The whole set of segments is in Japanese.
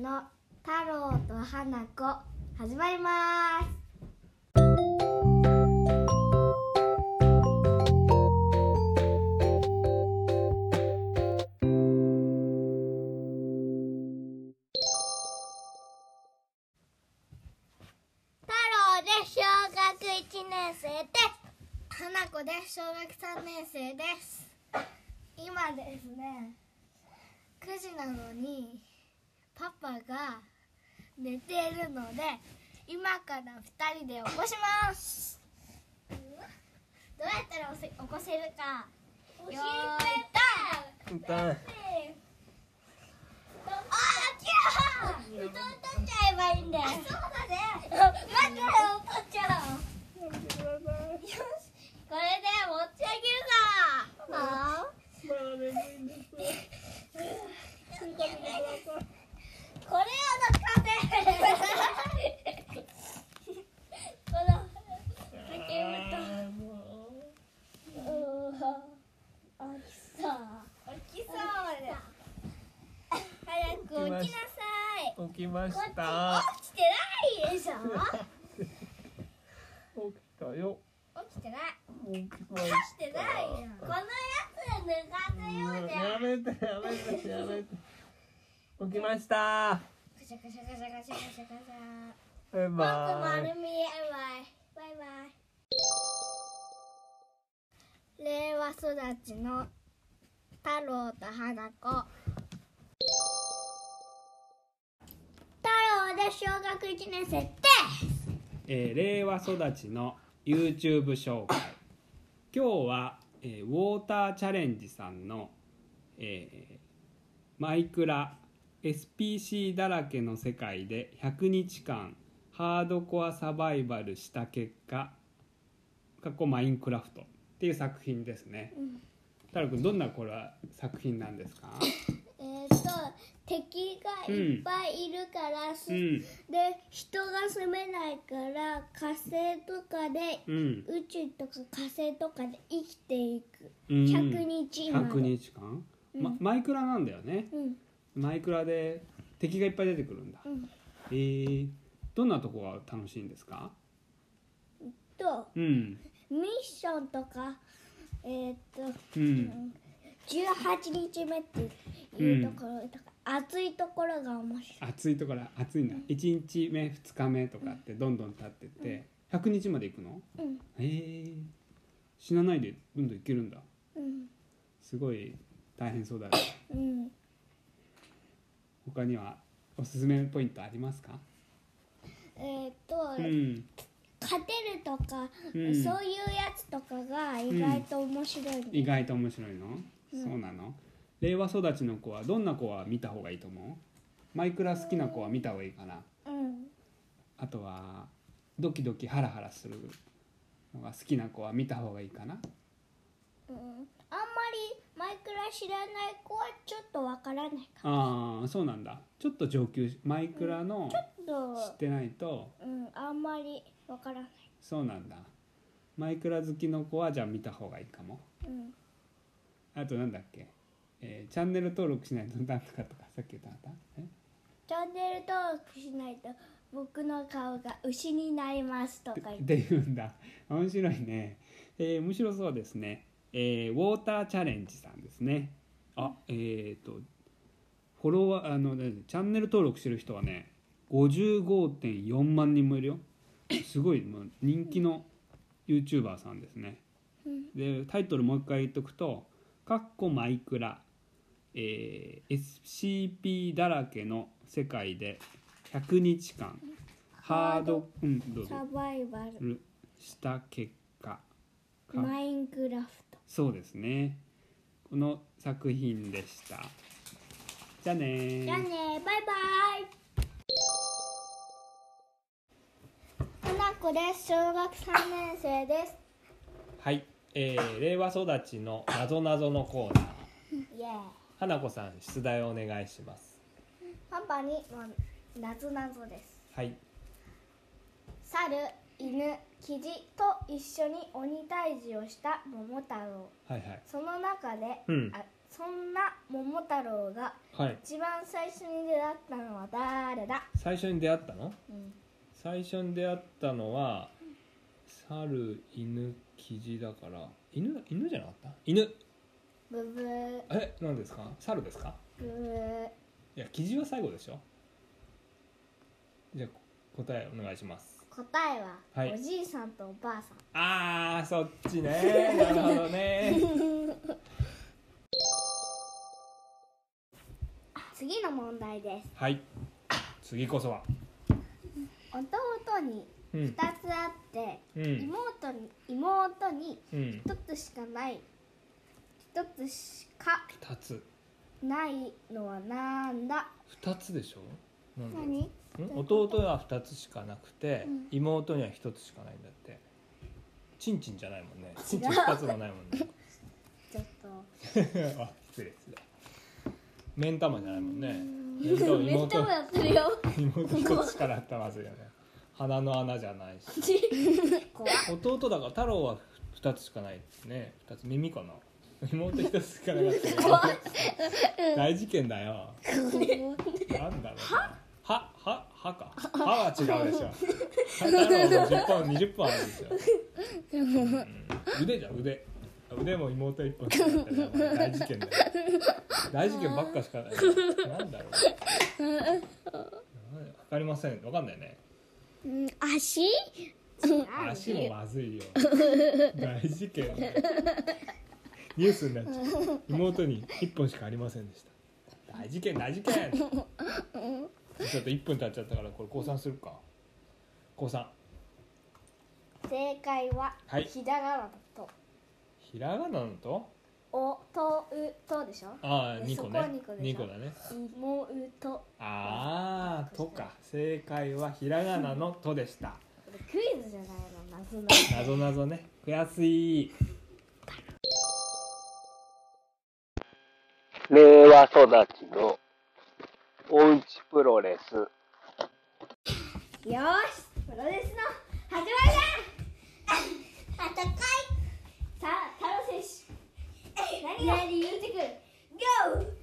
の太郎と花子始まります。太郎です小学1年生です花子です小学3年生です。今ですね9時なのにパパが寝ているので今から2人で起こします。どうやったら起こせるか。教えて。痛いあー、違う布団取っちゃえばいいんだよ。そうだね。待ってよ取っちゃおうよしこれで持ち上げるからあーこれを乗っかってこの竹と大きそう大きそうだ早く起きなさい起きましこっちた。起きてないでしょ起きたよ。起きてない。起きま起しきてないよこのやつ抜かせようじゃん。やめてやめてやめて。起きました。カシャカシャカシャカシャカシャカシャ。バイ僕バ丸イ見えバイ。バイバイ。令和育ちの太郎と花子小学1年生です。えー令和育ちの YouTube 紹介。今日は、えーウォーターチャレンジさんの、えーマイクラ SPC だらけの世界で100日間ハードコアサバイバルした結果過去マインクラフトっていう作品ですね、太郎くんどんなこれは作品なんですか？えー、と敵がいっぱいいるから、すうん。で人が住めないから火星とかで、うん。宇宙とか火星とかで生きていく、うん。100日まで。100日間、まマイクラなんだよね。うん。マイクラで敵がいっぱい出てくるんだ、うん。えー、どんなとこが楽しいんですか？とうん。ミッションとかえっ、とうん。18日目っていうところとか、暑いところが面白い。暑いところ暑いん。だ1日目2日目とかってどんどん経ってって100日まで行くの？うん。へえ。死なないでどんどん行けるんだ。うん。すごい大変そうだね。うん。他にはおすすめポイントありますか？えっ、と、うん。勝てるとか、うん。そういうやつとかが意外と面白いね、意外と面白いの、そうなの？令和育ちの子はどんな子は見た方がいいと思う？マイクラ好きな子は見た方がいいかな？うん。あとはドキドキハラハラするのが好きな子は見た方がいいかな？うん、あんまりマイクラ知らない子はちょっとわからないかああそうなんだ。ちょっと上級マイクラのちょっ知ってないとと、うん、あんまりわからない、そうなんだ。マイクラ好きの子はじゃあ見た方がいいかも。うん、あとなんだっけ、えーチャンネル登録しないとなんとかとかさっき言ったチャンネル登録しないと僕の顔が牛になりますとか言っってて言うんだ。面白いね、えー面白そうですね、えーウォーターチャレンジさんですね。あえっ、とフォロワーあの、ね、チャンネル登録してる人はね55.4万人もいるよ。すごいもう人気の YouTuber さんですね。でタイトルもう一回言っとくと「かっこマイクラ、えー SCP だらけの世界で100日間ハードうんどうぞ。サバイバル。るした結果か。マインクラフト。そうですね。この作品でした。じゃあねー。じゃあねバイバイ。花子です。小学3年生です。はい、えー、令和育ちのなぞなぞのコーナー。イエーイ花子さん出題をお願いします。パパにもなぞなぞです。はい。猿犬キジと一緒に鬼退治をした桃太郎。はいはい。その中で、うん。あそんな桃太郎がはい。一番最初に出会ったのは誰だ、最初に出会ったの？うん、最初に出会ったのは猿犬キジだから。犬犬じゃなかった？犬ブブー。え何ですか？猿ですか？ブー。いやキジは最後でしょ？じゃあ答えお願いします。答えは、はい。おじいさんとおばあさん。あーそっちね。なるほどね。次の問題です。はい。次こそは。弟にうん。2つあって、うん。妹に妹にうん。1つしかない1つしか2つ。ないのはなんだ？2つでしょ？なんだ何？ん？弟は2つしかなくて、うん。妹には1つしかないんだって。チンチンじゃないもんね。チンチン2つもないもんね。ちょっと。あ失礼。失礼目ん玉じゃないもんね。目ん玉めっちゃ妹やってるよ。妹1つしかなったらまずいよね。鼻の穴じゃないし。怖っ。弟だから太郎は2つしかないですね。2つ耳かな妹1つしかなかったら 大事件だよ。なんだろうな。はははか。歯は違うでしょ太郎の10本20本あるでしょ、うん腕じゃん腕腕も妹1本大事件だよ大事件ばっかしかないなんだろうわかりませんわかんないねうん足足もまずいよ大事件ニュースになっちゃう。妹に1本しかありませんでした。大事件大事件。ちょっと1分経っちゃったからこれ降参するか。降参。正解は、はい。ひらがなだと。ひらがなのと？おとうとでしょ？ああ2でそこ個ね。は二個でしょ？2個だね。妹ああとか。正解はひらがなのとでした。クイズじゃないの。謎ななぞなぞね。悔しい令和育ちのおうちプロレス。よーしプロレスの始まりだあったかい。さあ太郎選手。何が？出てくるゴ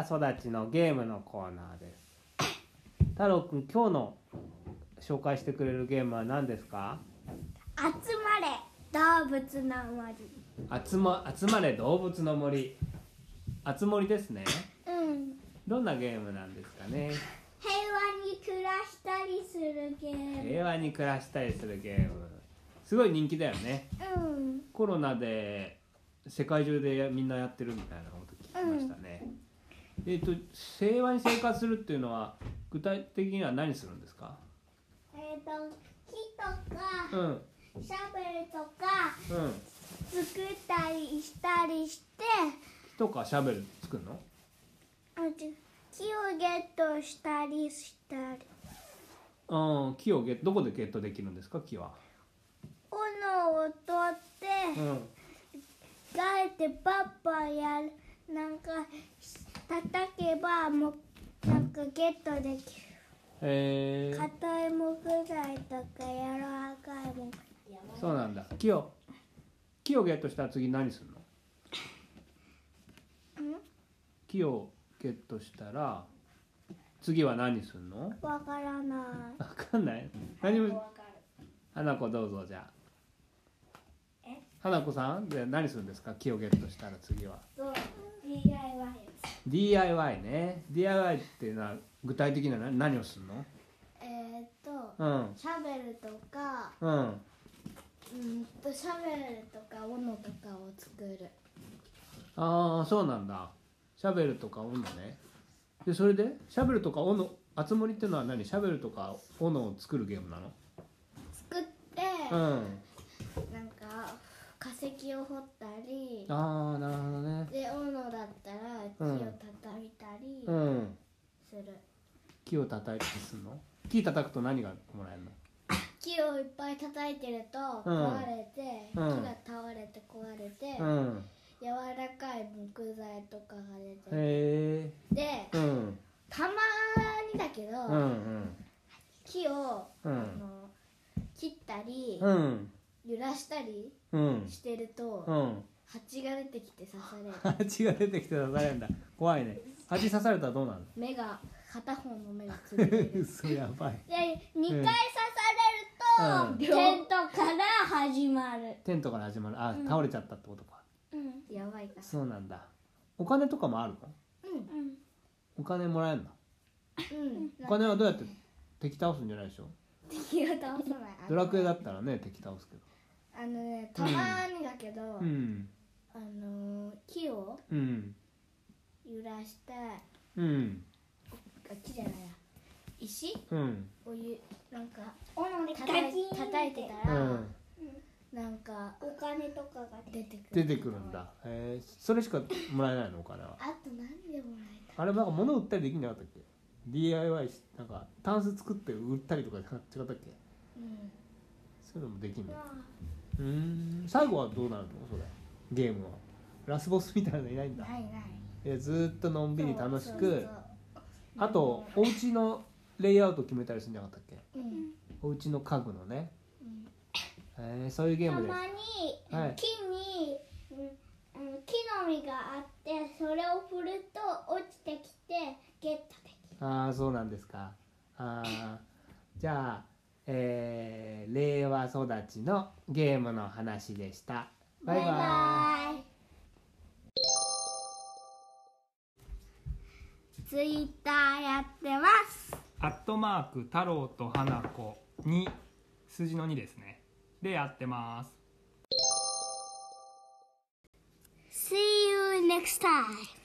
ー令和育ちのゲームのコーナーです。太郎くん今日の紹介してくれるゲームは何ですか？集まれ動物の森。集ま集まれ動物の森。あつ森ですね。うん。どんなゲームなんですかね？平和に暮らしたりするゲーム。平和に暮らしたりするゲーム。すごい人気だよね。うん。コロナで世界中でみんなやってるみたいなこと聞きましたね、えっ、と平和に生活するっていうのは具体的には何するんですか？えっ、と木とうん。かシャベルとかうん。作ったりしたりしてとかシャベル作るの？あち木をゲットしたりしたり。うん木をゲッどこでゲットできるんですか？木は。斧を取ってうん。ガエてパッパやるなんか叩けばもうなんかゲットできる。へえ硬い木材とか柔らかい木そうなんだ。木を木をゲットしたら次何するの？木をゲットしたら次は何するの？わからない。わかんない？何も。花子どうぞじゃ花子さんで何するんですか？木をゲットしたら次は。そう。DIY DIY ね。DIY っていうのは具体的には何何をするの？えー、っとうん。シャベルとかうん。うんとシャベルとか斧とかを作る。ああそうなんだ。シャベルとか斧ね。でそれで？シャベルとか斧あつ森っていうのは何？シャベルとか斧を作るゲームなの？作って、うん。なんか化石を掘ったりああなるほどね。で斧だったら木を叩いたりうん。する、木を叩いたりするの？木叩くと何がもらえるの？木をいっぱい叩いてるとうん。壊れて、うん。木が倒れて壊れて、うん。柔らかい木材とかが出てへでえうん。たまにだけど、うんうん。木を、うん。あの切ったり、うん。揺らしたりうん。してると、うん。蜂が出てきて刺される。蜂が出てきて刺されるんだ。怖いね。蜂刺されたらどうなる目が片方の目がつぶれのる。嘘やばい。で2回刺さうんれると、テントから始まる。テントから始まる。あ倒れちゃったってことか。うん。やばいから。そうなんだ。お金とかもあるの？うん。お金もらえるの？うん。お金はどうやって敵倒すんじゃないでしょ？敵を倒さない。ドラクエだったらね敵倒すけどあのねたまにだけど、うん。あの木をうん。揺らしてうん。あ木じゃないや。石うん。をゆなんか叩い叩いてたら、うん。なんかお金とかが出てくる。出てくるんだ。へえそれしかもらえないのお金は。あと何でもらえた。あれなんか物売ったりできんなかったっけ？DIY しなんかタンス作って売ったりとか違ったっけ？うん。そういうのもできんの？まあうーん。最後はどうなるの？それ。ゲームは。ラスボスみたいなのいないんだ。ないない。えずーっとのんびり楽しくあとお家のレイアウト決めたりするんじゃなかったっけ？そううん。お家の家具のね。うん。えー、そういうゲームでたまに、はい。木に、木の実があってそれを振ると落ちてきてゲットできる。ああそうなんですか。あー。じゃあ、えー令和育ちのゲームの話でした。バイバイ。バイツイッターやってます。アットマーク太郎と花子に数字の2ですね。でやってます。See you next time